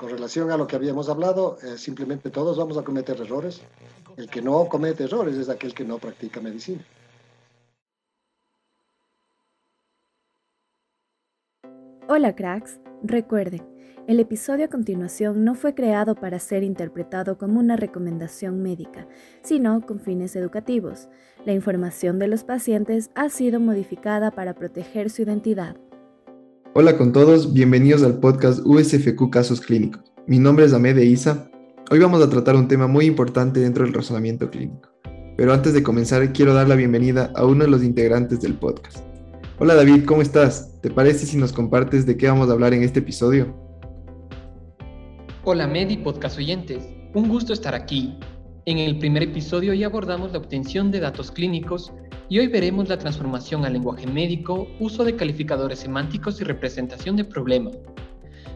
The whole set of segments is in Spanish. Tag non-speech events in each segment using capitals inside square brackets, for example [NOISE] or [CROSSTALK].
con relación a lo que habíamos hablado, eh, simplemente todos vamos a cometer errores. El que no comete errores es aquel que no practica medicina. Hola cracks, recuerden, el episodio a continuación no fue creado para ser interpretado como una recomendación médica, sino con fines educativos. La información de los pacientes ha sido modificada para proteger su identidad. Hola con todos, bienvenidos al podcast USFQ Casos Clínicos. Mi nombre es Ahmed Isa. Hoy vamos a tratar un tema muy importante dentro del razonamiento clínico. Pero antes de comenzar, quiero dar la bienvenida a uno de los integrantes del podcast. Hola David, ¿cómo estás? ¿Te parece si nos compartes de qué vamos a hablar en este episodio? Hola Medi podcast oyentes, un gusto estar aquí. En el primer episodio ya abordamos la obtención de datos clínicos y hoy veremos la transformación al lenguaje médico, uso de calificadores semánticos y representación de problemas.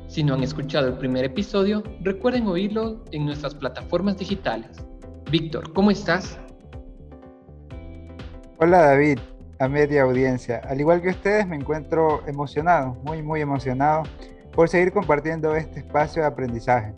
Si no han escuchado el primer episodio, recuerden oírlo en nuestras plataformas digitales. Víctor, ¿cómo estás? Hola David, a media audiencia. Al igual que ustedes, me encuentro emocionado, muy, muy emocionado por seguir compartiendo este espacio de aprendizaje.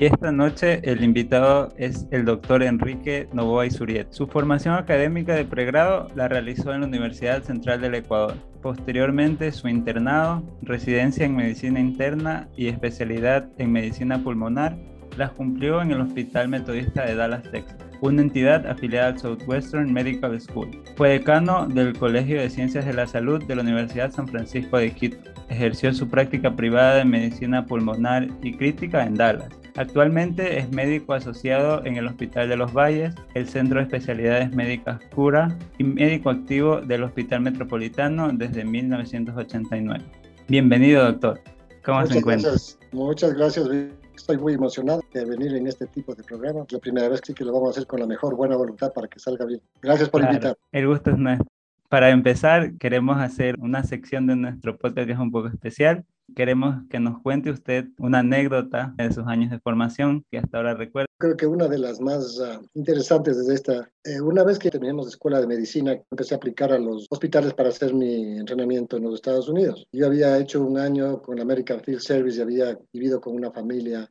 Y esta noche el invitado es el doctor Enrique Novoa Isuriet. Su formación académica de pregrado la realizó en la Universidad Central del Ecuador. Posteriormente, su internado, residencia en medicina interna y especialidad en medicina pulmonar las cumplió en el Hospital Metodista de Dallas, Texas, una entidad afiliada al Southwestern Medical School. Fue decano del Colegio de Ciencias de la Salud de la Universidad San Francisco de Quito. Ejerció su práctica privada de medicina pulmonar y crítica en Dallas. Actualmente es médico asociado en el Hospital de los Valles, el Centro de Especialidades Médicas Cura y médico activo del Hospital Metropolitano desde 1989. Bienvenido, doctor. ¿Cómo se encuentra? muchas gracias, Estoy muy emocionado de venir en este tipo de programa. La primera vez que lo vamos a hacer con la mejor buena voluntad para que salga bien. Gracias por invitar. El gusto es nuestro. Para empezar, queremos hacer una sección de nuestro podcast que es un poco especial. Queremos que nos cuente usted una anécdota de sus años de formación que hasta ahora recuerda. Creo que una de las más uh, interesantes es esta. Eh, una vez que terminamos de escuela de medicina, empecé a aplicar a los hospitales para hacer mi entrenamiento en los Estados Unidos. Yo había hecho un año con American Field Service y había vivido con una familia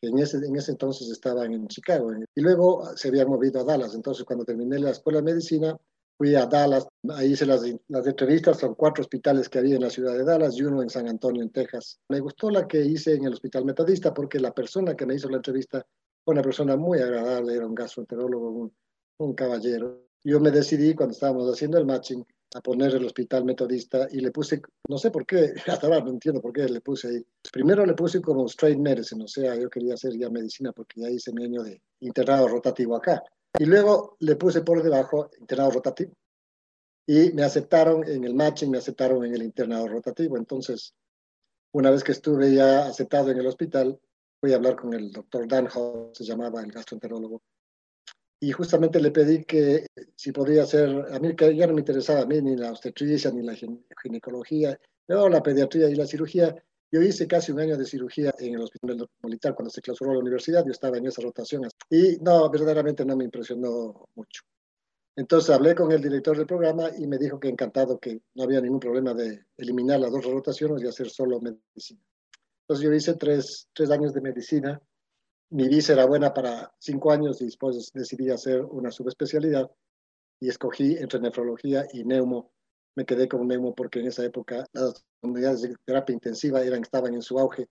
que en ese, en ese entonces estaban en Chicago. Y luego se habían movido a Dallas. Entonces, cuando terminé la escuela de medicina, fui a Dallas, ahí hice las, las, entrevistas, son cuatro hospitales que había en la ciudad de Dallas y uno en San Antonio, en Texas. Me gustó la que hice en el Hospital Metodista porque la persona que me hizo la entrevista fue una persona muy agradable, era un gastroenterólogo, un, un caballero. Yo me decidí cuando estábamos haciendo el matching a poner el hospital metodista y le puse, no sé por qué, [LAUGHS] hasta ahora no entiendo por qué le puse ahí. Primero le puse como straight medicine, o sea, yo quería hacer ya medicina porque ya hice mi año de internado rotativo acá. Y luego le puse por debajo internado rotativo. Y me aceptaron en el matching, me aceptaron en el internado rotativo. Entonces, una vez que estuve ya aceptado en el hospital, fui a hablar con el doctor Dan Hall, se llamaba el gastroenterólogo, y justamente le pedí que si podía hacer, a mí que ya no me interesaba a mí ni la obstetricia ni la ginecología, pero la pediatría y la cirugía. Yo hice casi un año de cirugía en el hospital militar cuando se clausuró la universidad, yo estaba en esa rotación y no, verdaderamente no me impresionó mucho. Entonces hablé con el director del programa y me dijo que encantado, que no había ningún problema de eliminar las dos rotaciones y hacer solo medicina. Entonces yo hice tres, tres años de medicina mi visa era buena para cinco años y después decidí hacer una subespecialidad y escogí entre nefrología y neumo. Me quedé con neumo porque en esa época las unidades de terapia intensiva eran, estaban en su auge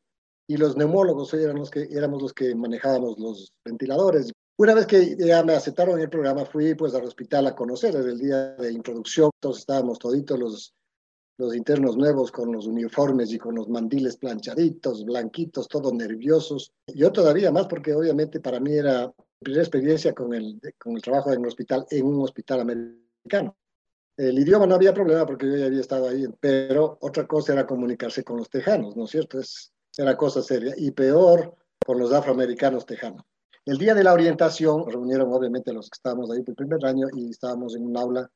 y los neumólogos eran los que, éramos los que manejábamos los ventiladores. Una vez que ya me aceptaron en el programa, fui pues al hospital a conocer, desde el día de introducción, todos estábamos toditos los los internos nuevos con los uniformes y con los mandiles planchaditos, blanquitos, todos nerviosos. Yo todavía más porque obviamente para mí era primera experiencia con el, con el trabajo en un hospital, en un hospital americano. El idioma no había problema porque yo ya había estado ahí, pero otra cosa era comunicarse con los tejanos, ¿no es cierto? Es, era cosa seria. Y peor con los afroamericanos tejanos. El día de la orientación reunieron obviamente los que estábamos ahí por el primer año y estábamos en un aula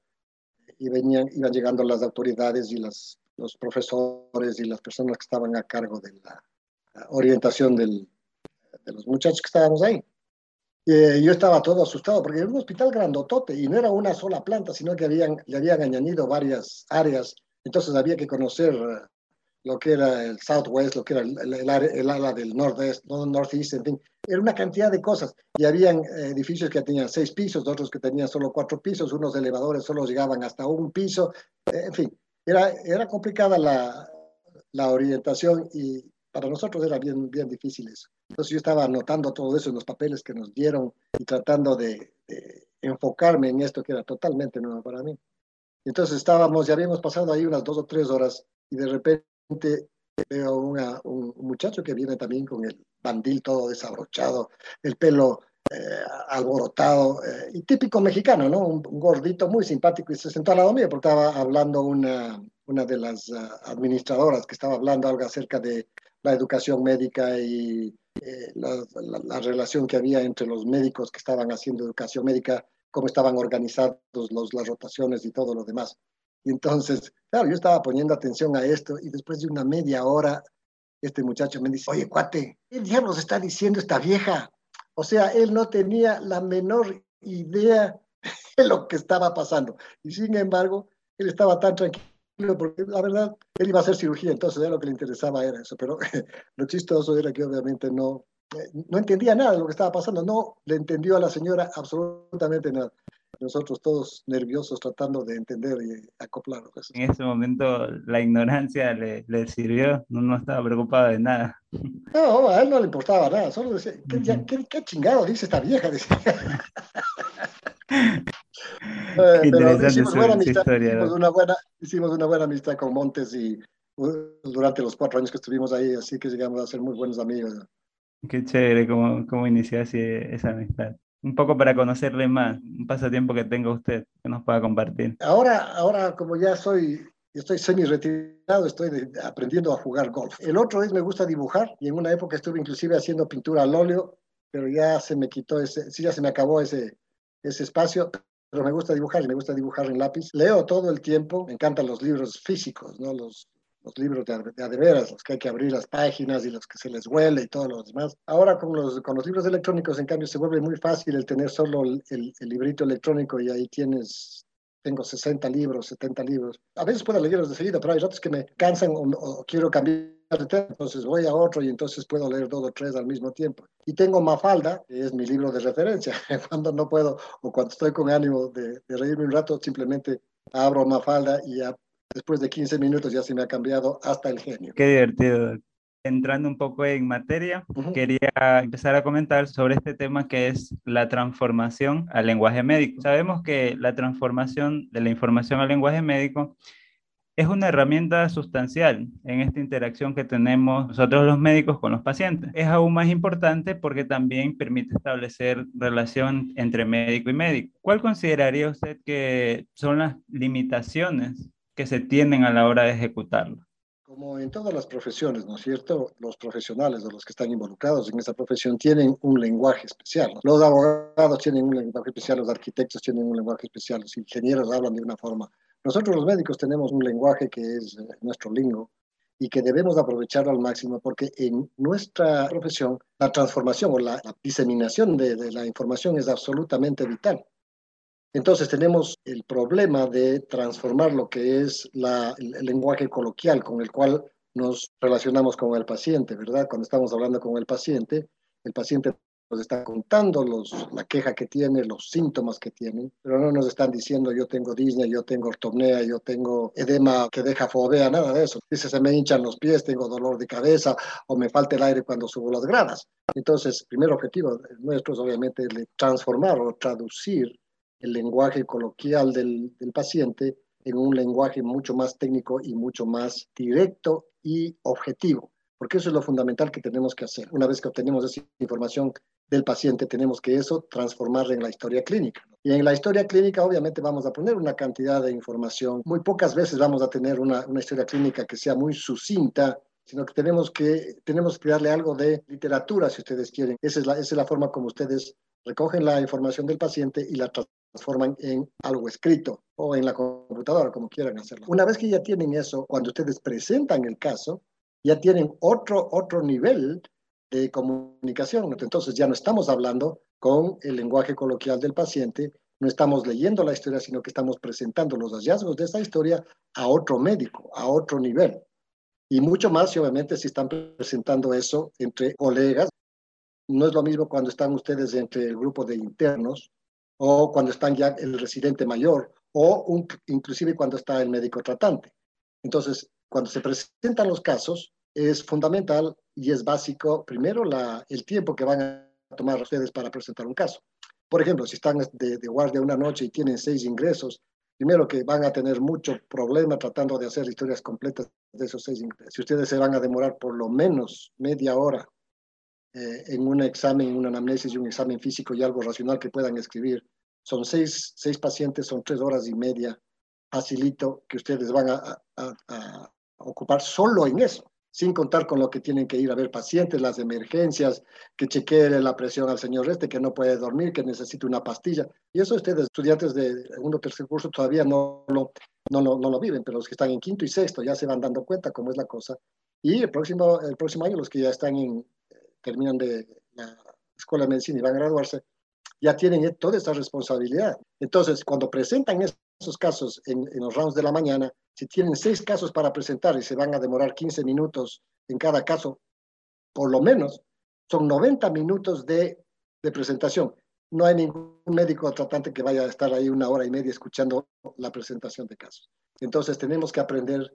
y venían, iban llegando las autoridades y las, los profesores y las personas que estaban a cargo de la, orientación del, de los muchachos que estábamos ahí. Eh, yo estaba todo asustado porque era un hospital grandotote y no era una sola planta, sino que habían, le habían añadido varias áreas, entonces había que conocer lo que era el Southwest, lo que era el, el, el ala del Northwest, Northeast, en fin. Era una cantidad de cosas. Y habían eh, edificios que tenían seis pisos, otros que tenían solo cuatro pisos, unos elevadores solo llegaban hasta un piso. Eh, en fin, era, era complicada la, la orientación y para nosotros era bien, bien difícil eso. Entonces yo estaba anotando todo eso en los papeles que nos dieron y tratando de, de enfocarme en esto que era totalmente nuevo para mí. Entonces estábamos, ya habíamos pasado ahí unas dos o tres horas y de repente veo una, un, muchacho que viene también con el bandil todo desabrochado, el pelo eh, alborotado, eh, y típico mexicano, ¿no? Un, gordito muy simpático y se sentó al lado mío porque estaba hablando una, de las uh, administradoras que estaba hablando algo acerca de la educación médica y eh, la, relación que había entre los médicos que estaban haciendo educación médica, cómo estaban organizados los, las rotaciones y todo lo demás. Y entonces, claro, yo estaba poniendo atención a esto y después de una media hora, este muchacho me dice, oye, cuate, ¿qué diablos está diciendo esta vieja? O sea, él no tenía la menor idea [LAUGHS] de lo que estaba pasando. Y sin embargo, él estaba tan tranquilo porque la verdad, él iba a hacer cirugía, entonces lo que le interesaba era eso. Pero [LAUGHS] lo chistoso era que obviamente no, no entendía nada de lo que estaba pasando, no le entendió a la señora absolutamente nada nosotros todos nerviosos tratando de entender y acoplar. Pues. En ese momento la ignorancia le, le sirvió, no, no, estaba preocupado de nada. [LAUGHS] No, a él no le importaba nada, solo decía, ¿qué, uh -huh. ¿qué, qué chingado dice esta vieja? [LAUGHS] Decía. Qué interesante hicimos, su, buena amistad, historia. hicimos, ¿no? una buena, hicimos una buena amistad con Montes y durante los cuatro años que estuvimos ahí, así que llegamos a ser muy buenos amigos. Qué chévere cómo, cómo inició así esa amistad un poco para conocerle más, un pasatiempo que tenga usted, que nos pueda compartir. Ahora, ahora como ya soy, estoy semi-retirado, estoy de, aprendiendo a jugar golf. El otro es me gusta dibujar y en una época estuve inclusive haciendo pintura al óleo, pero ya se me quitó ese, sí, ya se me acabó ese, ese espacio, pero me gusta dibujar y me gusta dibujar en lápiz. Leo todo el tiempo, me encantan los libros físicos, ¿no? Los, los libros de, de, de veras, los que hay que abrir las páginas y los que se les huele y todo lo demás. Ahora con los, con los libros electrónicos, en cambio, se vuelve muy fácil el tener solo el, el, el librito electrónico y ahí tienes tengo 60 libros, 70 libros. A veces puedo leerlos de seguida, pero hay ratos que me cansan o, o, quiero cambiar de tema, entonces voy a otro y entonces puedo leer dos o tres al mismo tiempo. Y tengo Mafalda, que es mi libro de referencia. [LAUGHS] cuando no puedo o cuando estoy con ánimo de, de reírme un rato, simplemente abro Mafalda y ya después de 15 minutos ya se me ha cambiado hasta el genio. Qué divertido. Entrando un poco en materia, uh -huh. quería empezar a comentar sobre este tema que es la transformación al lenguaje médico. Sabemos que la transformación de la información al lenguaje médico es una herramienta sustancial en esta interacción que tenemos nosotros los médicos con los pacientes. Es aún más importante porque también permite establecer relación entre médico y médico. ¿Cuál consideraría usted que son las limitaciones se tienen a la hora de ejecutarlo? Como en todas las profesiones, ¿no es cierto? Los profesionales o los que están involucrados en esa profesión tienen un lenguaje especial. Los abogados tienen un lenguaje especial, los arquitectos tienen un lenguaje especial, los ingenieros hablan de una forma. Nosotros los médicos tenemos un lenguaje que es eh, nuestro lingo y que debemos aprovecharlo al máximo porque en nuestra profesión la transformación o la, la diseminación de la información es absolutamente vital. Entonces tenemos el problema de transformar lo que es la, el, el, lenguaje coloquial con el cual nos relacionamos con el paciente, ¿verdad? Cuando estamos hablando con el paciente, el paciente nos está contando los, la queja que tiene, los síntomas que tiene, pero no nos están diciendo yo tengo disnea, yo tengo ortopnea, yo tengo edema que deja fobea, nada de eso. Dice se me hinchan los pies, tengo dolor de cabeza o me falta el aire cuando subo las gradas. Entonces, el primer objetivo nuestro es obviamente transformar o traducir el lenguaje coloquial del, del, paciente en un lenguaje mucho más técnico y mucho más directo y objetivo, porque eso es lo fundamental que tenemos que hacer. Una vez que obtenemos esa información del paciente, tenemos que eso transformarla en la historia clínica. Y en la historia clínica, obviamente, vamos a poner una cantidad de información. Muy pocas veces vamos a tener una, una historia clínica que sea muy sucinta, sino que tenemos que, tenemos que darle algo de literatura, si ustedes quieren. Esa es la, esa es la forma como ustedes recogen la información del paciente y la transforman en algo escrito o en la computadora, como quieran hacerlo. Una vez que ya tienen eso, cuando ustedes presentan el caso, ya tienen otro, otro nivel de comunicación. Entonces ya no estamos hablando con el lenguaje coloquial del paciente, no estamos leyendo la historia, sino que estamos presentando los hallazgos de esa historia a otro médico, a otro nivel. Y mucho más, obviamente, si están presentando eso entre colegas. No es lo mismo cuando están ustedes entre el grupo de internos o cuando están ya el residente mayor o un, inclusive cuando está el médico tratante. Entonces, cuando se presentan los casos, es fundamental y es básico, primero, el tiempo que van a tomar ustedes para presentar un caso. Por ejemplo, si están de guardia una noche y tienen seis ingresos, primero que van a tener mucho problema tratando de hacer historias completas de esos seis ingresos. Si ustedes se van a demorar por lo menos media hora eh, en un examen, una anamnesis y un examen físico y algo racional que puedan escribir, son seis, seis pacientes, son tres horas y media, facilito que ustedes van a, a, a ocupar solo en eso sin contar con lo que tienen que ir a ver pacientes, las emergencias, que chequee la presión al señor este, que no puede dormir, que necesita una pastilla. Y eso ustedes, estudiantes de segundo o tercer curso, todavía no lo, no, lo, no lo viven, pero los que están en quinto y sexto ya se van dando cuenta cómo es la cosa. Y el próximo, el próximo año, los que ya están en, terminan de la escuela de medicina y van a graduarse, ya tienen toda esta responsabilidad. Entonces, cuando presentan esos casos en, en los rounds de la mañana, si tienen seis casos para presentar y se van a demorar 15 minutos en cada caso, por lo menos, son 90 minutos de, de presentación. No hay ningún médico tratante que vaya a estar ahí una hora y media escuchando la presentación de casos. Entonces tenemos que aprender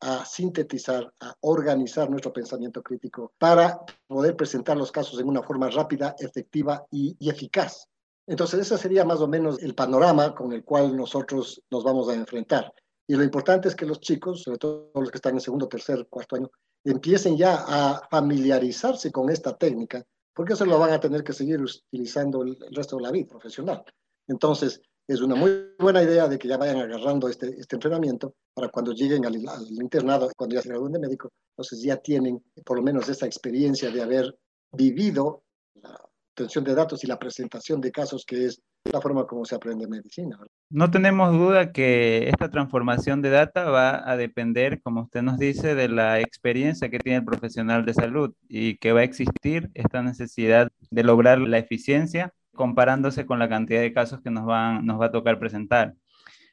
a sintetizar, a organizar nuestro pensamiento crítico para poder presentar los casos en una forma rápida, efectiva y, eficaz. Entonces, ese sería más o menos el panorama con el cual nosotros nos vamos a enfrentar. Y lo importante es que los chicos, sobre todo los que están en segundo, tercer, cuarto año, empiecen ya a familiarizarse con esta técnica, porque eso lo van a tener que seguir utilizando el resto de la vida profesional. Entonces, es una muy buena idea de que ya vayan agarrando este, este entrenamiento para cuando lleguen al, internado, cuando ya se gradúen de médico, entonces ya tienen por lo menos esa experiencia de haber vivido la obtención de datos y la presentación de casos, que es la forma como se aprende medicina. No tenemos duda que esta transformación de data va a depender, como usted nos dice, de la experiencia que tiene el profesional de salud y que va a existir esta necesidad de lograr la eficiencia comparándose con la cantidad de casos que nos, van, nos va a tocar presentar.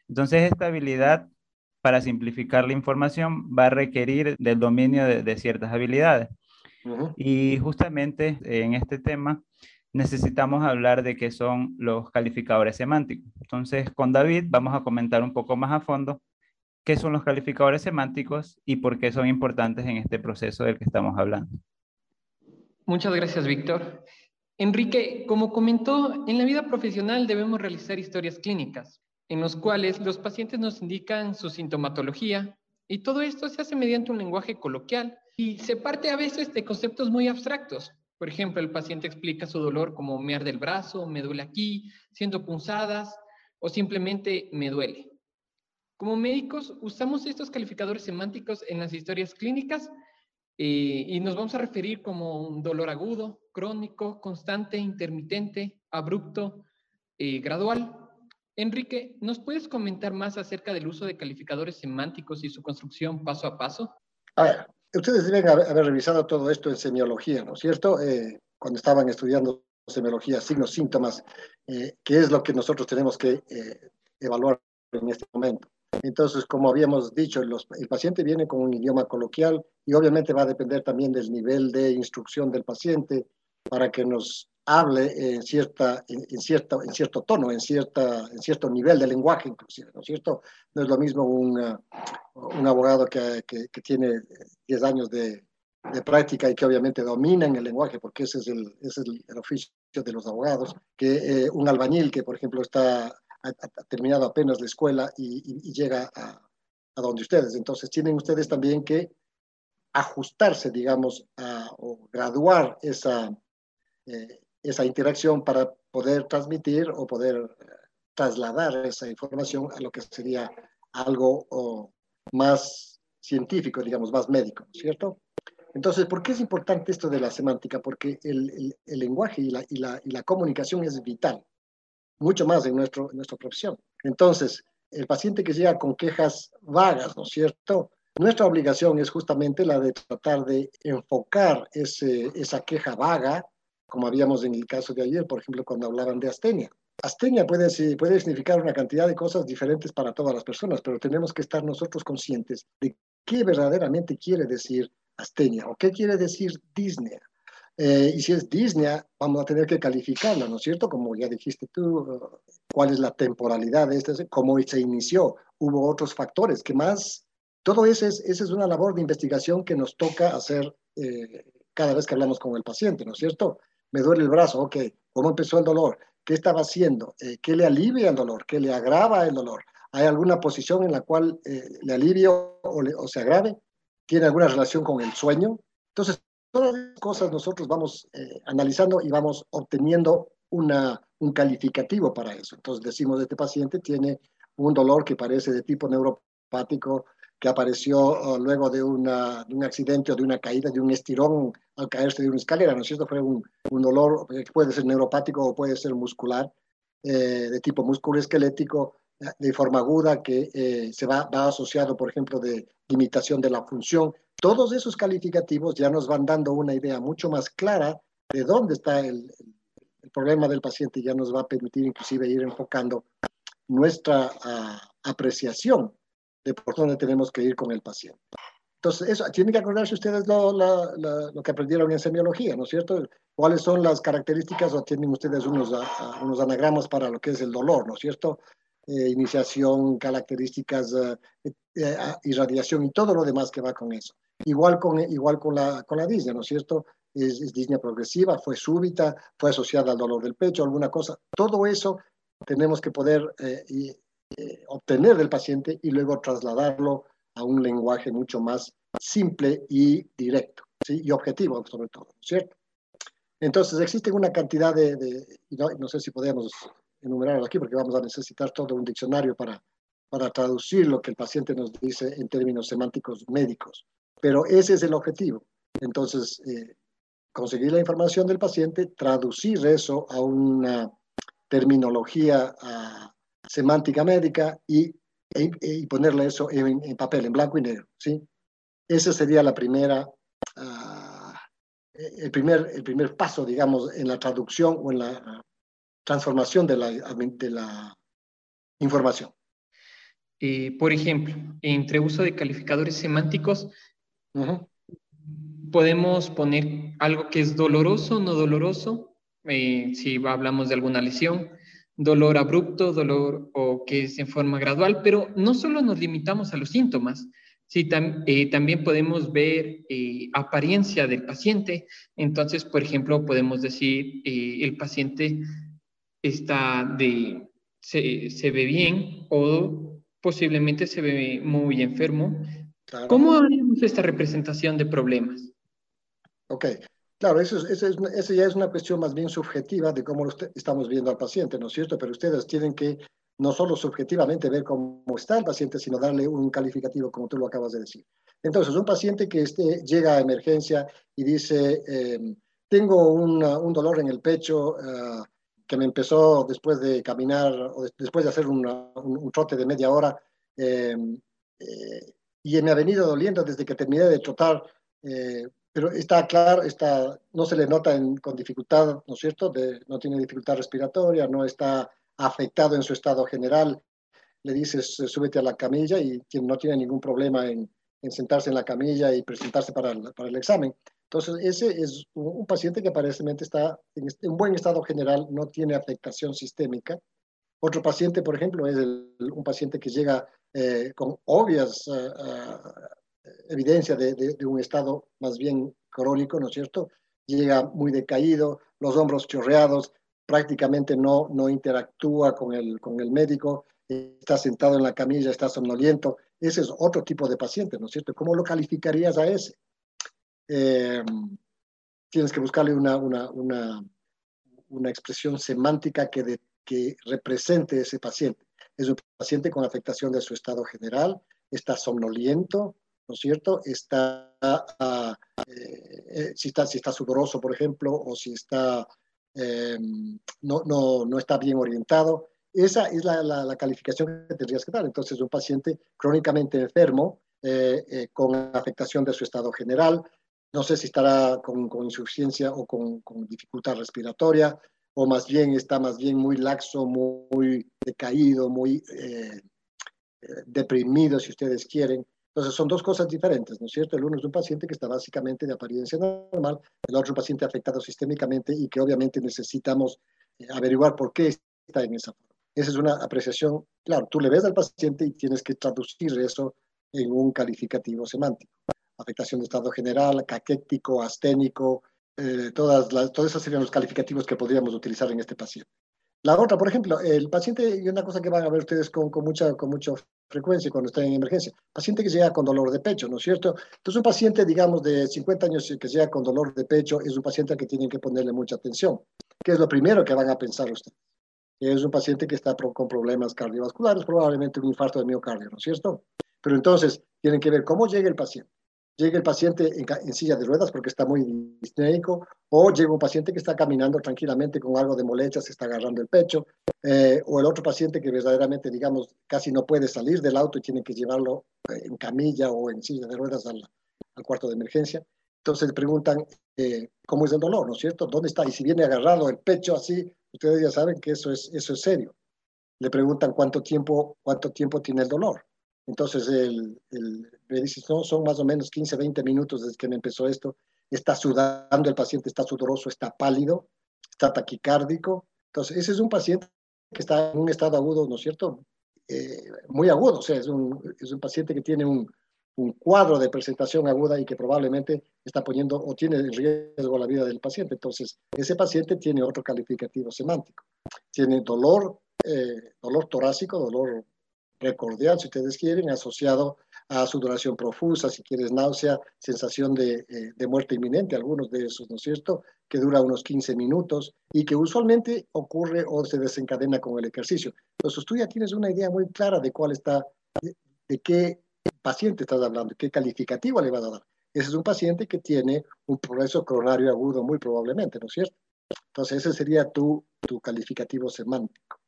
Entonces, esta habilidad para simplificar la información va a requerir del dominio de, de ciertas habilidades. Uh -huh. Y justamente en este tema necesitamos hablar de qué son los calificadores semánticos. Entonces, con David vamos a comentar un poco más a fondo qué son los calificadores semánticos y por qué son importantes en este proceso del que estamos hablando. Muchas gracias, Víctor. Enrique, como comentó, en la vida profesional debemos realizar historias clínicas, en los cuales los pacientes nos indican su sintomatología y todo esto se hace mediante un lenguaje coloquial y se parte a veces de conceptos muy abstractos. Por ejemplo, el paciente explica su dolor como me arde el brazo, me duele aquí, siento punzadas o simplemente me duele. Como médicos usamos estos calificadores semánticos en las historias clínicas eh, y nos vamos a referir como un dolor agudo, crónico, constante, intermitente, abrupto, eh, gradual. Enrique, ¿nos puedes comentar más acerca del uso de calificadores semánticos y su construcción paso a paso? A ver, ustedes deben haber, haber revisado todo esto en semiología, ¿no es cierto? Eh, cuando estaban estudiando semiología, signos, síntomas, eh, que es lo que nosotros tenemos que eh, evaluar en este momento. Entonces, como habíamos dicho, el paciente viene con un idioma coloquial y obviamente va a depender también del nivel de instrucción del paciente para que nos hable en, cierta, en, cierta, en cierto tono, en, cierta, en cierto nivel de lenguaje inclusive, ¿no es cierto? No es lo mismo un, un abogado que, tiene 10 años de, práctica y que obviamente domina en el lenguaje, porque ese es el, ese es oficio de los abogados, que eh, un albañil que, por ejemplo, está ha, terminado apenas la escuela y, llega a, donde ustedes. Entonces, tienen ustedes también que ajustarse, digamos, o graduar esa, eh, esa interacción para poder transmitir o poder eh, trasladar esa información a lo que sería algo más científico, digamos, más médico, ¿cierto? Entonces, ¿por qué es importante esto de la semántica? Porque el, el, el lenguaje y la, y, la, y la, comunicación es vital, mucho más en, nuestro, nuestra profesión. Entonces, el paciente que llega con quejas vagas, ¿no es cierto? Nuestra obligación es justamente la de tratar de enfocar ese, esa queja vaga, como habíamos en el caso de ayer, por ejemplo, cuando hablaban de astenia. Astenia puede, puede significar una cantidad de cosas diferentes para todas las personas, pero tenemos que estar nosotros conscientes de qué verdaderamente quiere decir astenia o qué quiere decir Disney. Eh, y si es Disney, vamos a tener que calificarla, ¿no es cierto? Como ya dijiste tú, cuál es la temporalidad de este, cómo se inició. Hubo otros factores que más, todo eso es, esa es una labor de investigación que nos toca hacer eh, cada vez que hablamos con el paciente, ¿no es cierto? Me duele el brazo, ok, ¿cómo empezó el dolor? ¿Qué estaba haciendo? Eh, ¿Qué le alivia el dolor? ¿Qué le agrava el dolor? ¿Hay alguna posición en la cual le alivia o, o se agrave? ¿Tiene alguna relación con el sueño? Entonces, Todas las cosas nosotros vamos eh, analizando y vamos obteniendo una, un calificativo para eso. Entonces decimos, este paciente tiene un dolor que parece de tipo neuropático, que apareció oh, luego de, una, de, un accidente o de una caída, de un estirón al caerse de una escalera, ¿no es cierto? Fue un, un dolor que puede ser neuropático o puede ser muscular, eh, de tipo musculoesquelético, de forma aguda, que eh, se va, va asociado, por ejemplo, de limitación de la función. Todos esos calificativos ya nos van dando una idea mucho más clara de dónde está el, el problema del paciente y ya nos va a permitir inclusive ir enfocando nuestra uh, apreciación de por dónde tenemos que ir con el paciente. Entonces, eso, tienen que acordarse ustedes lo, lo, lo, lo, que aprendieron en semiología, ¿no es cierto? ¿Cuáles son las características o tienen ustedes unos, uh, unos anagramas para lo que es el dolor, ¿no es cierto? Eh, iniciación, características, eh, eh, irradiación y todo lo demás que va con eso. Igual con, igual con, la, con la disnea, ¿no es cierto? Es, es disnea progresiva, fue súbita, fue asociada al dolor del pecho, alguna cosa. Todo eso tenemos que poder eh, eh, obtener del paciente y luego trasladarlo a un lenguaje mucho más simple y directo. Y objetivo, sobre todo, ¿cierto? Entonces, existen una cantidad de, no, sé si podemos enumerarlo aquí, porque vamos a necesitar todo un diccionario para, para traducir lo que el paciente nos dice en términos semánticos médicos. Pero ese es el objetivo. Entonces, eh, conseguir la información del paciente, traducir eso a una terminología uh, semántica médica y, e, y ponerle eso en, papel, en blanco y negro. ¿sí? Ese sería la primera, uh, el, primer, el primer paso, digamos, en la traducción o en la transformación de la información. Eh, por ejemplo, entre uso de calificadores semánticos, Uh -huh. Podemos poner algo que es doloroso, no doloroso, eh, si hablamos de alguna lesión, dolor abrupto, dolor o que es en forma gradual, pero no solo nos limitamos a los síntomas, sí, tam eh, también podemos ver eh, apariencia del paciente. Entonces, por ejemplo, podemos decir, eh, el paciente está de, se, se ve bien o posiblemente se ve muy enfermo, Claro. ¿Cómo haríamos esta representación de problemas? Ok, claro, eso, eso, es, eso, ya es una cuestión más bien subjetiva de cómo estamos viendo al paciente, ¿no es cierto? Pero ustedes tienen que no solo subjetivamente ver cómo está el paciente, sino darle un calificativo, como tú lo acabas de decir. Entonces, un paciente que este, llega a emergencia y dice, eh, tengo una, un dolor en el pecho uh, que me empezó después de caminar o después de hacer un, un, trote de media hora. Eh, eh, y me ha venido doliendo desde que terminé de trotar, eh, pero está claro, está, no se le nota con dificultad, ¿no es cierto? No tiene dificultad respiratoria, no está afectado en su estado general. Le dices, súbete a la camilla y no tiene ningún problema en, en sentarse en la camilla y presentarse para el, para el examen. Entonces, ese es un, paciente que aparentemente está en, en buen estado general, no tiene afectación sistémica. Otro paciente, por ejemplo, es un paciente que llega eh, con obvias uh, de, de, un estado más bien crónico, ¿no es cierto? Llega muy decaído, los hombros chorreados, prácticamente no, no interactúa con el, con el médico, está sentado en la camilla, está somnoliento. Ese es otro tipo de paciente, ¿no es cierto? ¿Cómo lo calificarías a ese? Eh, tienes que buscarle una, una, una, una expresión semántica que, de, que represente ese paciente es un paciente con afectación de su estado general, está somnoliento, ¿no es cierto? Está, uh, eh, si, está si está sudoroso, por ejemplo, o si está, eh, no, no, no, está bien orientado. Esa es la, la, la, calificación que tendrías que dar. Entonces, un paciente crónicamente enfermo, eh, eh, con afectación de su estado general, no sé si estará con, insuficiencia o con, dificultad respiratoria, o más bien está más bien muy laxo, muy decaído, muy eh, deprimido, si ustedes quieren. Entonces son dos cosas diferentes, ¿no es cierto? El uno es un paciente que está básicamente de apariencia normal, el otro es un paciente afectado sistémicamente y que obviamente necesitamos eh, averiguar por qué está en esa forma. Esa es una apreciación, claro, tú le ves al paciente y tienes que traducir eso en un calificativo semántico. Afectación de estado general, caquético, asténico, eh, todas, las, todos esos serían los calificativos que podríamos utilizar en este paciente. La otra, por ejemplo, el paciente, y una cosa que van a ver ustedes con, con, mucha, con mucha frecuencia cuando están en emergencia, paciente que llega con dolor de pecho, ¿no es cierto? Entonces, un paciente, digamos, de 50 años que llega con dolor de pecho es un paciente al que tienen que ponerle mucha atención. ¿Qué es lo primero que van a pensar ustedes? Es un paciente que está con problemas cardiovasculares, probablemente un infarto de miocardio, ¿no es cierto? Pero entonces, tienen que ver cómo llega el paciente llega el paciente en, silla de ruedas porque está muy disnéico, o llega un paciente que está caminando tranquilamente con algo de molestias, se está agarrando el pecho, eh, o el otro paciente que verdaderamente, digamos, casi no puede salir del auto y tiene que llevarlo eh, en camilla o en silla de ruedas al, al cuarto de emergencia. Entonces le preguntan eh, cómo es el dolor, ¿no es cierto? ¿Dónde está? Y si viene agarrado el pecho así, ustedes ya saben que eso es, eso es serio. Le preguntan cuánto tiempo, cuánto tiempo tiene el dolor. Entonces el, el, me dice, no, son más o menos 15, 20 minutos desde que me empezó esto. Está sudando el paciente, está sudoroso, está pálido, está taquicárdico. Entonces ese es un paciente que está en un estado agudo, ¿no es cierto? Eh, muy agudo, o sea, es un, es un paciente que tiene un, un, cuadro de presentación aguda y que probablemente está poniendo o tiene en riesgo la vida del paciente. Entonces, ese paciente tiene otro calificativo semántico. Tiene dolor, eh, dolor torácico, dolor recordial, si ustedes quieren, asociado a sudoración profusa, si quieres náusea, sensación de, eh, de, muerte inminente, algunos de esos, ¿no es cierto?, que dura unos 15 minutos y que usualmente ocurre o se desencadena con el ejercicio. Entonces tú ya tienes una idea muy clara de cuál está, de, de qué paciente estás hablando, qué calificativo le vas a dar. Ese es un paciente que tiene un progreso coronario agudo muy probablemente, ¿no es cierto? Entonces ese sería tu, tu calificativo semántico.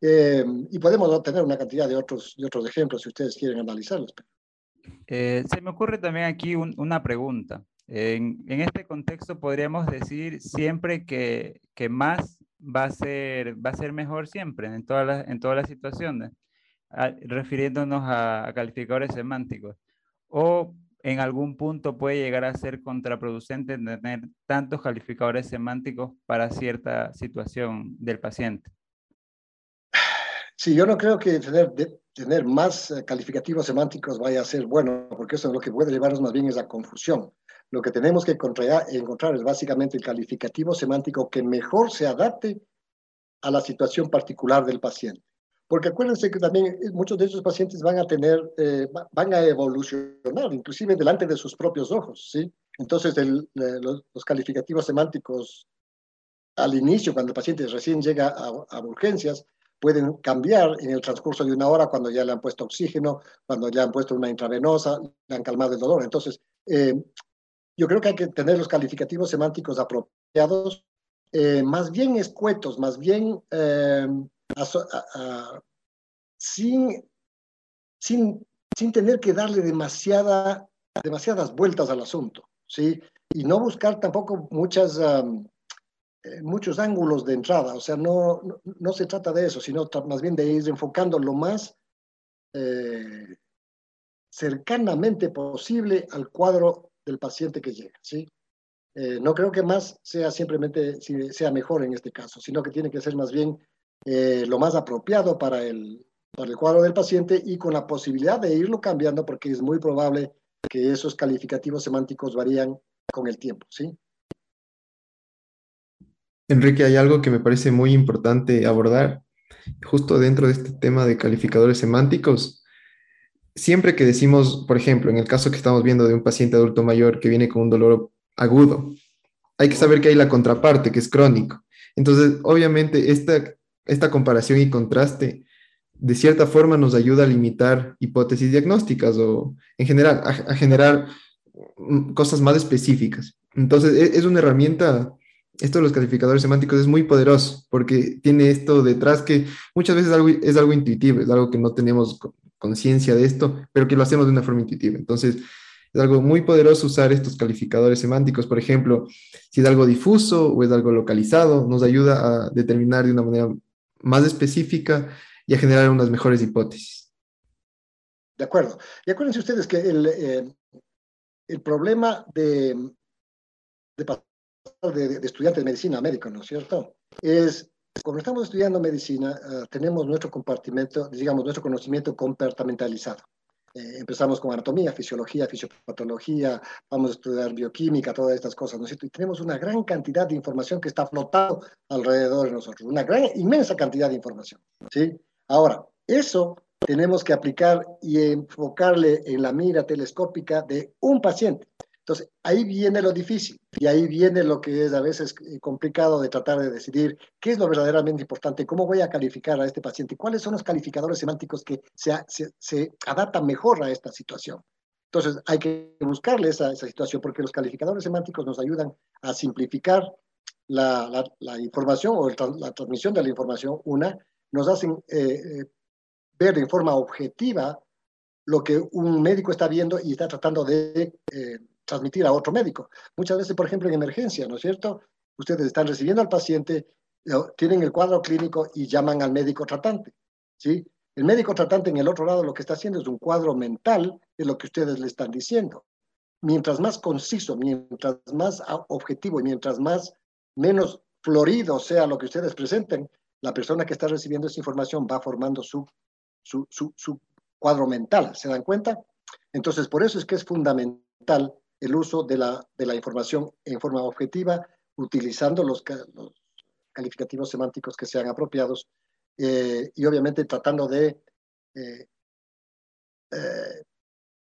Eh, y podemos tener una cantidad de otros, de otros ejemplos si ustedes quieren analizarlos. Eh, se me ocurre también aquí un, una pregunta. En, este contexto podríamos decir siempre que, que, más va a, ser, va a ser mejor siempre en todas las, en todas las situaciones, refiriéndonos a calificadores semánticos. O en algún punto puede llegar a ser contraproducente tener tantos calificadores semánticos para cierta situación del paciente. Sí, yo no creo que tener, más eh, calificativos semánticos vaya a ser bueno, porque eso es lo que puede llevarnos más bien es la confusión. Lo que tenemos que encontrar, es básicamente el calificativo semántico que mejor se adapte a la situación particular del paciente. Porque acuérdense que también eh, muchos de esos pacientes van a tener, eh, van a evolucionar, inclusive delante de sus propios ojos, ¿sí? Entonces, los, calificativos semánticos al inicio, cuando el paciente recién llega a, a urgencias, pueden cambiar en el transcurso de una hora cuando ya le han puesto oxígeno, cuando ya han puesto una intravenosa, le han calmado el dolor. Entonces, eh, yo creo que hay que tener los calificativos semánticos apropiados, eh, más bien escuetos, más bien a, sin, sin, sin tener que darle demasiada, demasiadas vueltas al asunto, ¿sí? Y no buscar tampoco muchas... Eh, muchos ángulos de entrada, o sea, no, no, se trata de eso, sino más bien de ir enfocando lo más eh, cercanamente posible al cuadro del paciente que llega, ¿sí? Eh, no creo que más sea simplemente, sea mejor en este caso, sino que tiene que ser más bien eh, lo más apropiado para el, para el cuadro del paciente y con la posibilidad de irlo cambiando porque es muy probable que esos calificativos semánticos varían con el tiempo, ¿sí? Enrique, hay algo que me parece muy importante abordar, justo dentro de este tema de calificadores semánticos. Siempre que decimos, por ejemplo, en el caso que estamos viendo de un paciente adulto mayor que viene con un dolor agudo, hay que saber que hay la contraparte, que es crónico. Entonces, obviamente, esta, esta comparación y contraste, de cierta forma, nos ayuda a limitar hipótesis diagnósticas o, en general, a, generar mm, cosas más específicas. Entonces, es, es una herramienta esto de los calificadores semánticos es muy poderoso porque tiene esto detrás que muchas veces algo, es algo intuitivo, es algo que no tenemos conciencia de esto, pero que lo hacemos de una forma intuitiva. Entonces, es algo muy poderoso usar estos calificadores semánticos. Por ejemplo, si es algo difuso o es algo localizado, nos ayuda a determinar de una manera más específica y a generar unas mejores hipótesis. De acuerdo. Y acuérdense ustedes que el, eh, el problema de, de de, de, estudiante de medicina a médico, ¿no es cierto? Es, cuando estamos estudiando medicina, uh, tenemos nuestro compartimento, digamos, nuestro conocimiento compartimentalizado. Eh, empezamos con anatomía, fisiología, fisiopatología, vamos a estudiar bioquímica, todas estas cosas, ¿no es cierto? Y tenemos una gran cantidad de información que está flotando alrededor de nosotros, una gran, inmensa cantidad de información, ¿sí? Ahora, eso tenemos que aplicar y enfocarle en la mira telescópica de un paciente. Entonces, ahí viene lo difícil y ahí viene lo que es a veces eh, complicado de tratar de decidir qué es lo verdaderamente importante, cómo voy a calificar a este paciente, cuáles son los calificadores semánticos que se, se, adaptan mejor a esta situación. Entonces, hay que buscarle esa, esa situación porque los calificadores semánticos nos ayudan a simplificar la, información o la transmisión de la información, una, nos hacen eh, eh, ver de forma objetiva lo que un médico está viendo y está tratando de transmitir a otro médico. Muchas veces, por ejemplo, en emergencia, ¿no es cierto? Ustedes están recibiendo al paciente, tienen el cuadro clínico y llaman al médico tratante, ¿sí? El médico tratante en el otro lado lo que está haciendo es un cuadro mental de lo que ustedes le están diciendo. Mientras más conciso, mientras más objetivo y mientras más menos florido sea lo que ustedes presenten, la persona que está recibiendo esa información va formando su, su, su, su cuadro mental. ¿Se dan cuenta? Entonces, por eso es que es fundamental el uso de la, de la información en forma objetiva, utilizando los, los calificativos semánticos que sean apropiados eh, y obviamente tratando de eh, eh,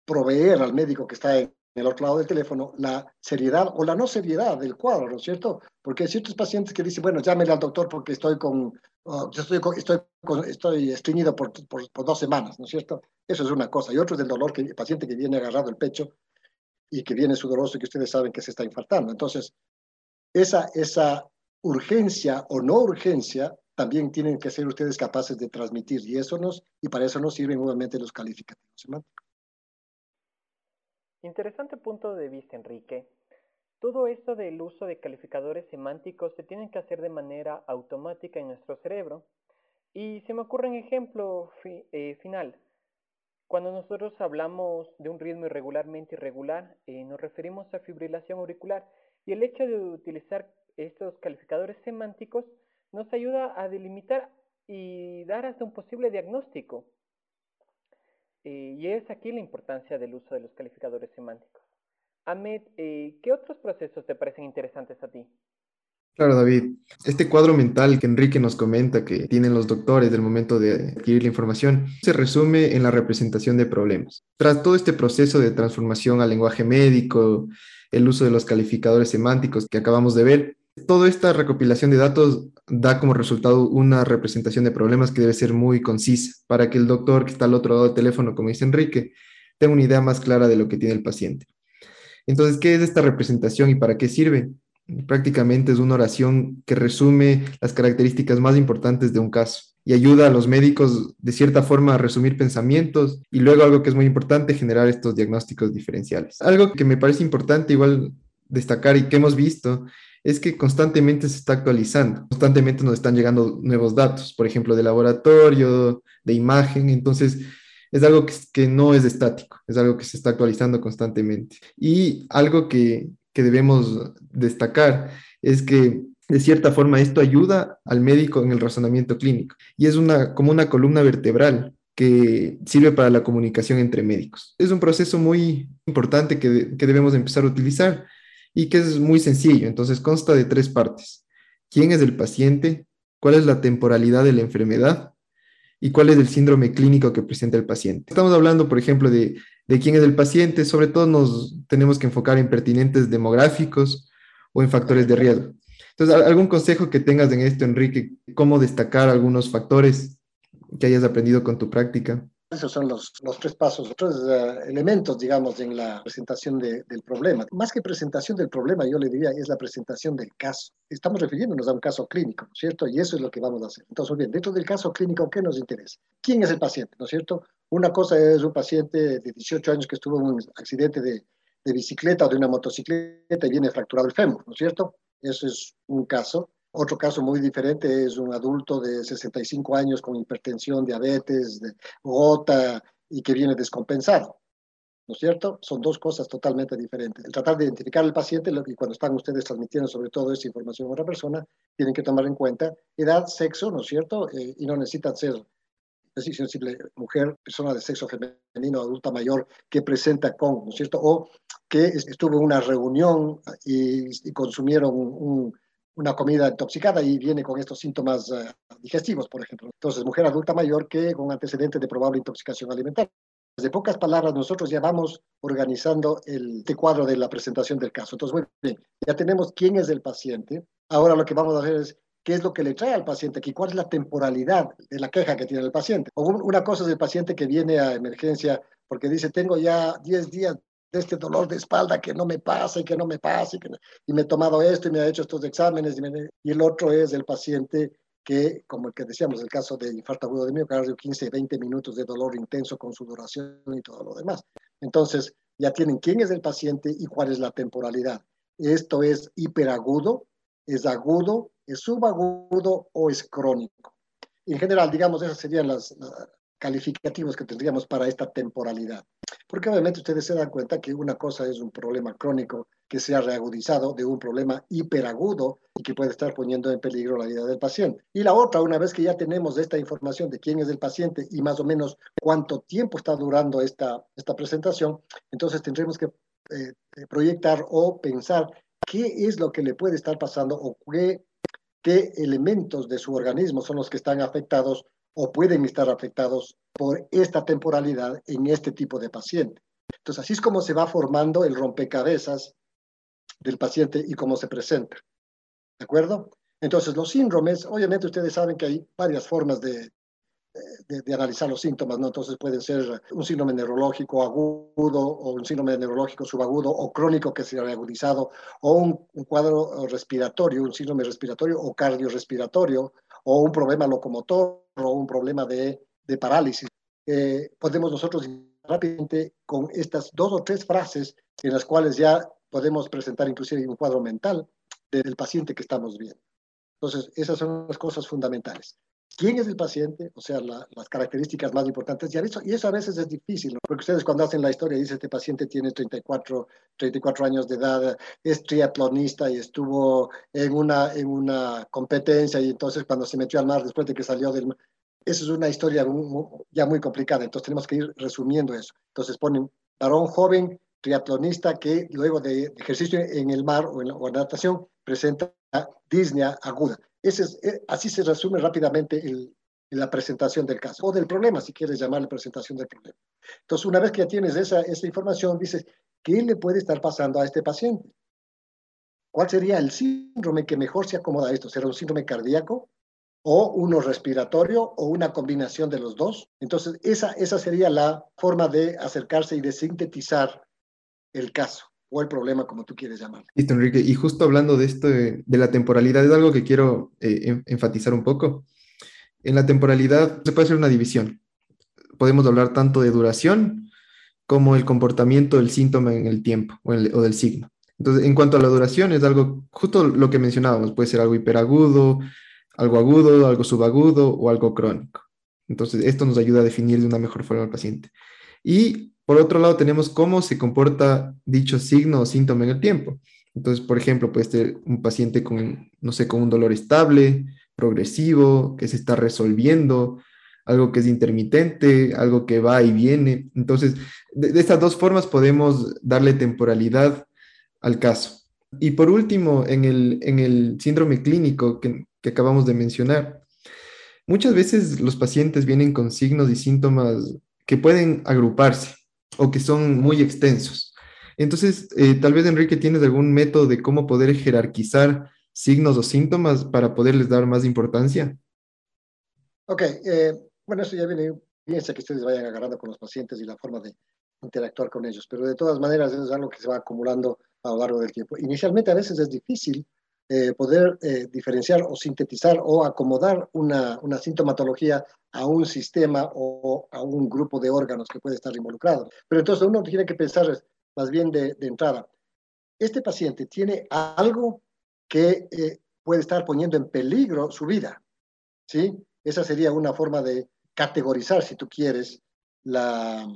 proveer al médico que está en el otro lado del teléfono la seriedad o la no seriedad del cuadro, ¿no es cierto? Porque hay ciertos pacientes que dicen, bueno, llámele al doctor porque estoy con, uh, yo estoy, estoy, estoy estreñido por, por, por, dos semanas, ¿no es cierto? Eso es una cosa. Y otro es del dolor que el paciente que viene agarrado el pecho y que viene sudoroso y que ustedes saben que se está infartando. Entonces, esa, esa urgencia o no urgencia también tienen que ser ustedes capaces de transmitir y eso nos y para eso nos sirven nuevamente los calificativos semánticos. Interesante punto de vista, Enrique. Todo esto del uso de calificadores semánticos se tiene que hacer de manera automática en nuestro cerebro. Y se me ocurre un ejemplo eh, final. Cuando nosotros hablamos de un ritmo irregularmente irregular, eh, nos referimos a fibrilación auricular y el hecho de utilizar estos calificadores semánticos nos ayuda a delimitar y dar hasta un posible diagnóstico. Eh, y es aquí la importancia del uso de los calificadores semánticos. Ahmed, eh, ¿qué otros procesos te parecen interesantes a ti? Claro, David. Este cuadro mental que Enrique nos comenta que tienen los doctores del momento de adquirir la información se resume en la representación de problemas. Tras todo este proceso de transformación al lenguaje médico, el uso de los calificadores semánticos que acabamos de ver, toda esta recopilación de datos da como resultado una representación de problemas que debe ser muy concisa para que el doctor que está al otro lado del teléfono, como dice Enrique, tenga una idea más clara de lo que tiene el paciente. Entonces, ¿qué es esta representación y para qué sirve? Prácticamente es una oración que resume las características más importantes de un caso y ayuda a los médicos de cierta forma a resumir pensamientos y luego algo que es muy importante, generar estos diagnósticos diferenciales. Algo que me parece importante igual destacar y que hemos visto es que constantemente se está actualizando, constantemente nos están llegando nuevos datos, por ejemplo, de laboratorio, de imagen, entonces es algo que, que no es estático, es algo que se está actualizando constantemente. Y algo que, que debemos destacar es que de cierta forma esto ayuda al médico en el razonamiento clínico y es una, como una columna vertebral que sirve para la comunicación entre médicos. Es un proceso muy importante que, que debemos empezar a utilizar y que es muy sencillo. Entonces consta de tres partes. ¿Quién es el paciente? ¿Cuál es la temporalidad de la enfermedad? ¿Y cuál es el síndrome clínico que presenta el paciente? Estamos hablando, por ejemplo, de de quién es el paciente, sobre todo nos tenemos que enfocar en pertinentes demográficos o en factores de riesgo. Entonces, ¿algún consejo que tengas en esto, Enrique? ¿Cómo destacar algunos factores que hayas aprendido con tu práctica? Esos son los, los tres pasos, tres uh, elementos, digamos, en la presentación de, del problema. Más que presentación del problema, yo le diría, es la presentación del caso. Estamos refiriéndonos a un caso clínico, ¿no es cierto? Y eso es lo que vamos a hacer. Entonces, bien, dentro del caso clínico, ¿qué nos interesa? ¿Quién es el paciente, ¿no es cierto? Una cosa es un paciente de 18 años que estuvo en un accidente de, bicicleta o de una motocicleta y viene fracturado el fémur, ¿no es cierto? Eso es un caso. Otro caso muy diferente es un adulto de 65 años con hipertensión, diabetes, gota, y que viene descompensado. ¿no es cierto? Son dos cosas totalmente diferentes. El tratar de identificar al paciente y cuando están ustedes transmitiendo sobre todo esa información a otra persona, tienen que tomar en cuenta edad, sexo, ¿no es cierto? Eh, y no necesitan ser simple mujer, persona de sexo femenino, adulta mayor, que presenta con, ¿no es cierto? O que estuvo en una reunión y, consumieron una comida intoxicada y viene con estos síntomas eh, digestivos, por ejemplo. Entonces, mujer adulta mayor que con antecedentes de probable intoxicación alimentaria. De pocas palabras, nosotros ya vamos organizando el este cuadro de la presentación del caso. Entonces, muy bien, ya tenemos quién es el paciente. Ahora lo que vamos a hacer es qué es lo que le trae al paciente aquí, cuál es la temporalidad de la queja que tiene el paciente. O una cosa es el paciente que viene a emergencia porque dice, tengo ya 10 días de este dolor de espalda que no me pasa y que no me pasa y, que y me he tomado esto y me ha hecho estos exámenes. Y, y el otro es el paciente que, como el que decíamos, el caso de infarto agudo de miocardio, 15, 20 minutos de dolor intenso con sudoración y todo lo demás. Entonces, ya tienen quién es el paciente y cuál es la temporalidad. Esto es hiperagudo, es agudo, es subagudo o es crónico. En general, digamos, esos serían los calificativos que tendríamos para esta temporalidad. Porque obviamente ustedes se dan cuenta que una cosa es un problema crónico que se ha reagudizado de un problema hiperagudo y que puede estar poniendo en peligro la vida del paciente. Y la otra, una vez que ya tenemos esta información de quién es el paciente y más o menos cuánto tiempo está durando esta, esta presentación, entonces tendremos que eh, proyectar o pensar qué es lo que le puede estar pasando o qué, qué elementos de su organismo son los que están afectados o pueden estar afectados por esta temporalidad en este tipo de paciente. Entonces, así es como se va formando el rompecabezas del paciente y cómo se presenta. ¿De acuerdo? Entonces, los síndromes, obviamente ustedes saben que hay varias formas de, de, analizar los síntomas, ¿no? Entonces pueden ser un síndrome neurológico agudo o un síndrome neurológico subagudo o crónico que se ha agudizado o un, cuadro respiratorio, un síndrome respiratorio o cardiorrespiratorio o un problema locomotor o un problema de, de parálisis. Eh, podemos nosotros rápidamente con estas dos o tres frases en las cuales ya podemos presentar inclusive un cuadro mental del paciente que estamos viendo. Entonces, esas son las cosas fundamentales. ¿Quién es el paciente? O sea, las características más importantes. Y eso, y eso a veces es difícil, ¿no? porque ustedes cuando hacen la historia dicen, este paciente tiene 34, 34 años de edad, es triatlonista y estuvo en una, en una competencia y entonces cuando se metió al mar después de que salió del mar, esa es una historia ya muy complicada, entonces tenemos que ir resumiendo eso. Entonces ponen varón joven, triatlonista que luego de ejercicio en el mar o en la, natación presenta disnea aguda. Ese es, eh, así se resume rápidamente la presentación del caso o del problema, si quieres llamarle presentación del problema. Entonces, una vez que ya tienes esa, esa información, dices, ¿qué le puede estar pasando a este paciente? ¿Cuál sería el síndrome que mejor se acomoda a esto? ¿Será un síndrome cardíaco? o uno respiratorio o una combinación de los dos. Entonces, esa, esa sería la forma de acercarse y de sintetizar el caso o el problema, como tú quieres llamarlo. Listo, Enrique. Y justo hablando de esto, de, la temporalidad, es algo que quiero eh, enfatizar un poco. En la temporalidad se puede hacer una división. Podemos hablar tanto de duración como el comportamiento del síntoma en el tiempo o, o del signo. Entonces, en cuanto a la duración, es algo, justo lo que mencionábamos, puede ser algo hiperagudo, algo agudo, algo subagudo o algo crónico. Entonces, esto nos ayuda a definir de una mejor forma al paciente. Y por otro lado, tenemos cómo se comporta dicho signo o síntoma en el tiempo. Entonces, por ejemplo, puede ser un paciente con, no sé, con un dolor estable, progresivo, que se está resolviendo, algo que es intermitente, algo que va y viene. Entonces, de, estas dos formas podemos darle temporalidad al caso. Y por último, en el, en el síndrome clínico, que, que acabamos de mencionar. Muchas veces los pacientes vienen con signos y síntomas que pueden agruparse o que son muy extensos. Entonces, eh, tal vez Enrique tienes algún método de cómo poder jerarquizar signos o síntomas para poderles dar más importancia. Ok, eh, bueno, eso ya viene, piensa que ustedes vayan agarrando con los pacientes y la forma de interactuar con ellos, pero de todas maneras es algo que se va acumulando a lo largo del tiempo. Inicialmente a veces es difícil eh, poder eh, diferenciar o sintetizar o acomodar una, una, sintomatología a un sistema o a un grupo de órganos que puede estar involucrado. Pero entonces uno tiene que pensar más bien de, de entrada, este paciente tiene algo que eh, puede estar poniendo en peligro su vida, ¿sí? Esa sería una forma de categorizar, si tú quieres, la,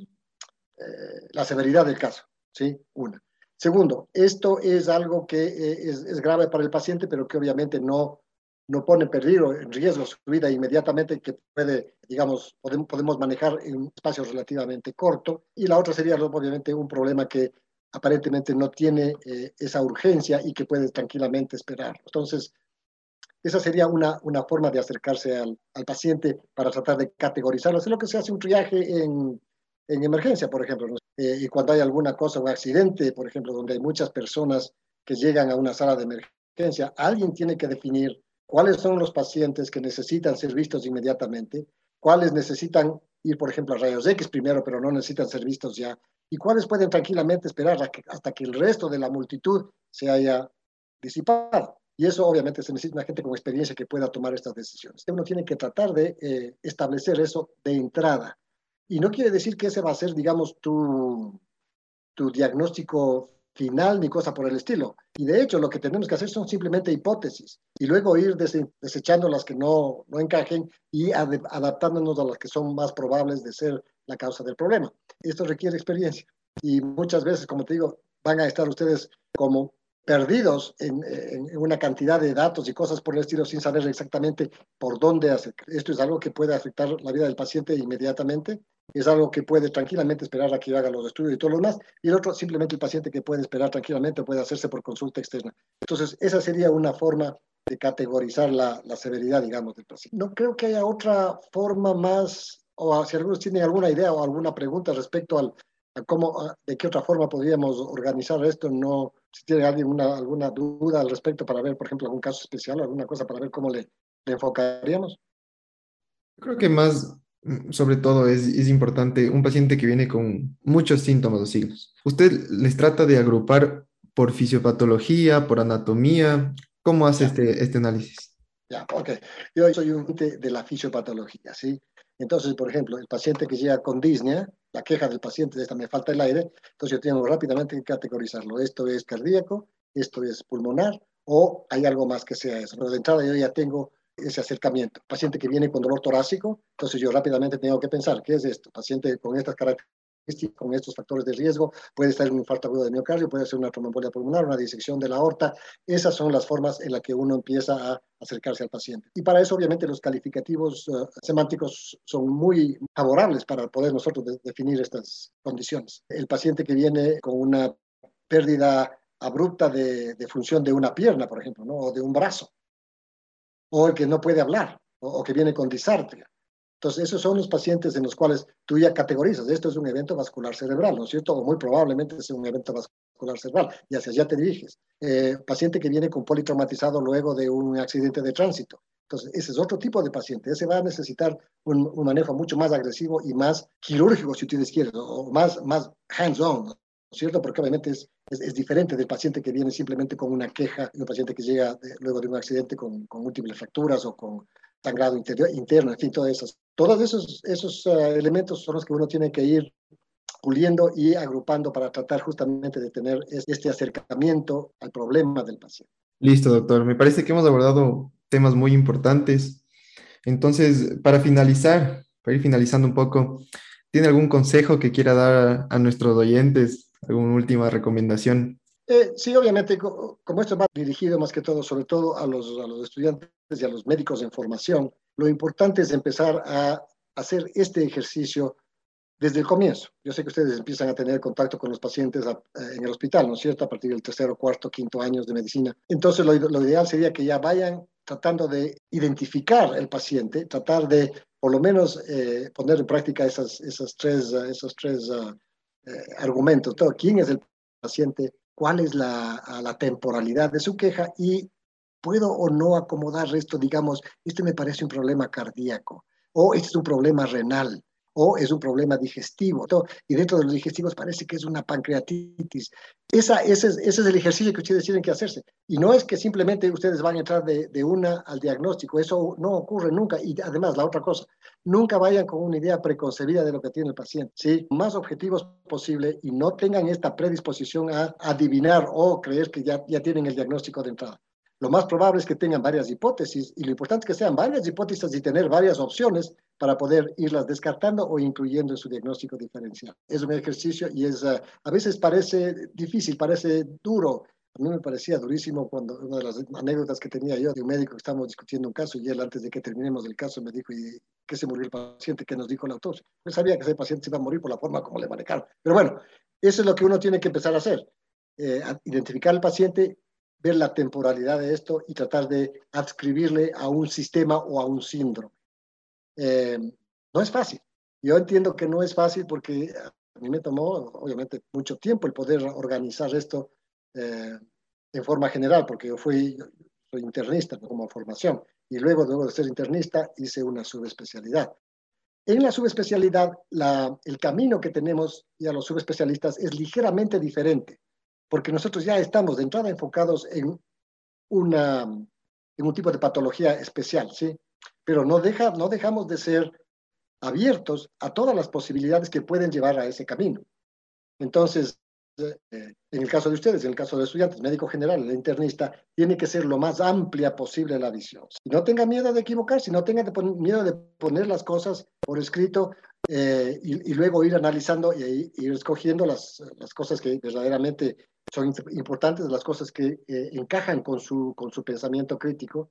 eh, la severidad del caso, ¿sí? Una. Segundo, esto es algo que eh, es, es, grave para el paciente, pero que obviamente no, no pone en peligro, en riesgo su vida inmediatamente, que puede, digamos, podemos, podemos manejar en un espacio relativamente corto. Y la otra sería, obviamente, un problema que aparentemente no tiene eh, esa urgencia y que puede tranquilamente esperar. Entonces, esa sería una, una forma de acercarse al, al, paciente para tratar de categorizarlo. Es lo que se hace un triaje en, en emergencia, por ejemplo. ¿no? Eh, y cuando hay alguna cosa, un accidente, por ejemplo, donde hay muchas personas que llegan a una sala de emergencia, alguien tiene que definir cuáles son los pacientes que necesitan ser vistos inmediatamente, cuáles necesitan ir, por ejemplo, a rayos X primero, pero no necesitan ser vistos ya, y cuáles pueden tranquilamente esperar hasta que el resto de la multitud se haya disipado. Y eso obviamente se necesita una gente con experiencia que pueda tomar estas decisiones. Uno tiene que tratar de eh, establecer eso de entrada. Y no quiere decir que ese va a ser, digamos, tu, tu diagnóstico final ni cosa por el estilo. Y de hecho lo que tenemos que hacer son simplemente hipótesis y luego ir desechando las que no, no encajen y ad adaptándonos a las que son más probables de ser la causa del problema. Esto requiere experiencia y muchas veces, como te digo, van a estar ustedes como perdidos en, en, una cantidad de datos y cosas por el estilo sin saber exactamente por dónde hacer. Esto es algo que puede afectar la vida del paciente inmediatamente es algo que puede tranquilamente esperar a que haga los estudios y todo lo demás, y el otro simplemente el paciente que puede esperar tranquilamente puede hacerse por consulta externa. Entonces, esa sería una forma de categorizar la, la severidad, digamos, del paciente. No creo que haya otra forma más, o si algunos tienen alguna idea o alguna pregunta respecto al, a cómo, a, de qué otra forma podríamos organizar esto, no, si tiene alguien una, alguna duda al respecto para ver, por ejemplo, algún caso especial o alguna cosa para ver cómo le, le enfocaríamos. Creo que más sobre todo es, es, importante un paciente que viene con muchos síntomas o signos. Usted les trata de agrupar por fisiopatología, por anatomía. ¿Cómo hace este, este análisis? Ya, ok. Yo soy un de la fisiopatología, ¿sí? Entonces, por ejemplo, el paciente que llega con disnea, la queja del paciente es esta, me falta el aire, entonces yo tengo rápidamente que categorizarlo. Esto es cardíaco, esto es pulmonar, o hay algo más que sea eso. Pero de entrada yo ya tengo ese acercamiento. Paciente que viene con dolor torácico, entonces yo rápidamente tengo que pensar, ¿qué es esto? Paciente con estas características, con estos factores de riesgo, puede estar en un infarto agudo de miocardio, puede ser una tromboembolia pulmonar, una disección de la aorta. Esas son las formas en las que uno empieza a acercarse al paciente. Y para eso, obviamente, los calificativos uh, semánticos son muy favorables para poder nosotros de definir estas condiciones. El paciente que viene con una pérdida abrupta de, de función de una pierna, por ejemplo, ¿no? o de un brazo, o el que no puede hablar, o, que viene con disartria. Entonces, esos son los pacientes en los cuales tú ya categorizas, esto es un evento vascular cerebral, ¿no es cierto? O muy probablemente es un evento vascular cerebral, y hacia allá te diriges. Eh, paciente que viene con politraumatizado luego de un accidente de tránsito. Entonces, ese es otro tipo de paciente. Ese va a necesitar un, manejo mucho más agresivo y más quirúrgico, si ustedes quieren, o más, más hands-on. ¿Cierto? Porque obviamente es, es, es, diferente del paciente que viene simplemente con una queja, y un paciente que llega de, luego de un accidente con, con, múltiples fracturas o con sangrado interior, interno, en fin, todas esas. Todos esos, esos uh, elementos son los que uno tiene que ir puliendo y agrupando para tratar justamente de tener este acercamiento al problema del paciente. Listo, doctor. Me parece que hemos abordado temas muy importantes. Entonces, para finalizar, para ir finalizando un poco, ¿tiene algún consejo que quiera dar a, a nuestros oyentes ¿Alguna última recomendación? Eh, sí, obviamente, como esto va dirigido más que todo, sobre todo a los, a los estudiantes y a los médicos en formación, lo importante es empezar a hacer este ejercicio desde el comienzo. Yo sé que ustedes empiezan a tener contacto con los pacientes a, en el hospital, ¿no es cierto? A partir del tercero, cuarto, quinto años de medicina. Entonces, lo, ideal sería que ya vayan tratando de identificar el paciente, tratar de por lo menos eh, poner en práctica esas, esas tres, esos tres uh, eh, todo, quién es el paciente, cuál es la, la, temporalidad de su queja y puedo o no acomodar esto, digamos, este me parece un problema cardíaco o este es un problema renal o es un problema digestivo. Y dentro de los digestivos parece que es una pancreatitis. Esa, ese, es, ese es el ejercicio que ustedes tienen que hacerse. Y no es que simplemente ustedes van a entrar de, de una al diagnóstico, eso no ocurre nunca. Y además, la otra cosa, nunca vayan con una idea preconcebida de lo que tiene el paciente. ¿sí? Más objetivos posible y no tengan esta predisposición a adivinar o creer que ya, ya tienen el diagnóstico de entrada. Lo más probable es que tengan varias hipótesis y lo importante es que sean varias hipótesis y tener varias opciones para poder irlas descartando o incluyendo en su diagnóstico diferencial. Es un ejercicio y es, uh, a veces parece difícil, parece duro. A mí me parecía durísimo cuando una de las anécdotas que tenía yo de un médico que estábamos discutiendo un caso y él antes de que terminemos el caso me dijo, ¿y qué se murió el paciente? ¿Qué nos dijo el autor? Yo sabía que ese paciente se iba a morir por la forma como le manejaron. Pero bueno, eso es lo que uno tiene que empezar a hacer. Eh, identificar al paciente, ver la temporalidad de esto y tratar de adscribirle a un sistema o a un síndrome. Eh, no es fácil. Yo entiendo que no es fácil porque a mí me tomó, obviamente, mucho tiempo el poder organizar esto eh, en forma general, porque yo fui soy internista como formación y luego, luego de ser internista, hice una subespecialidad. En la subespecialidad, la, el camino que tenemos ya los subespecialistas es ligeramente diferente porque nosotros ya estamos de entrada enfocados en, una, en un tipo de patología especial, ¿sí? Pero no, deja, no dejamos de ser abiertos a todas las posibilidades que pueden llevar a ese camino. Entonces, eh, en el caso de ustedes, en el caso de estudiantes, médico general, el internista, tiene que ser lo más amplia posible la visión. Y no tenga miedo de equivocarse, no tenga miedo de poner las cosas por escrito eh, y, luego ir analizando y ir escogiendo las, las cosas que verdaderamente son importantes las cosas que eh, encajan con su, con su pensamiento crítico,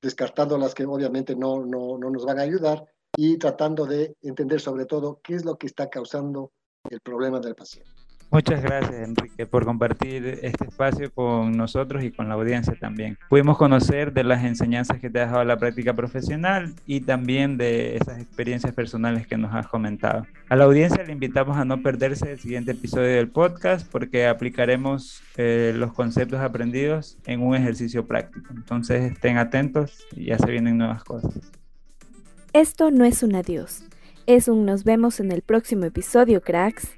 descartando las que obviamente no, no, no nos van a ayudar y tratando de entender sobre todo qué es lo que está causando el problema del paciente. Muchas gracias, Enrique, por compartir este espacio con nosotros y con la audiencia también. Pudimos conocer de las enseñanzas que te ha dejado la práctica profesional y también de esas experiencias personales que nos has comentado. A la audiencia le invitamos a no perderse el siguiente episodio del podcast porque aplicaremos eh, los conceptos aprendidos en un ejercicio práctico. Entonces estén atentos y ya se vienen nuevas cosas. Esto no es un adiós, es un nos vemos en el próximo episodio, cracks.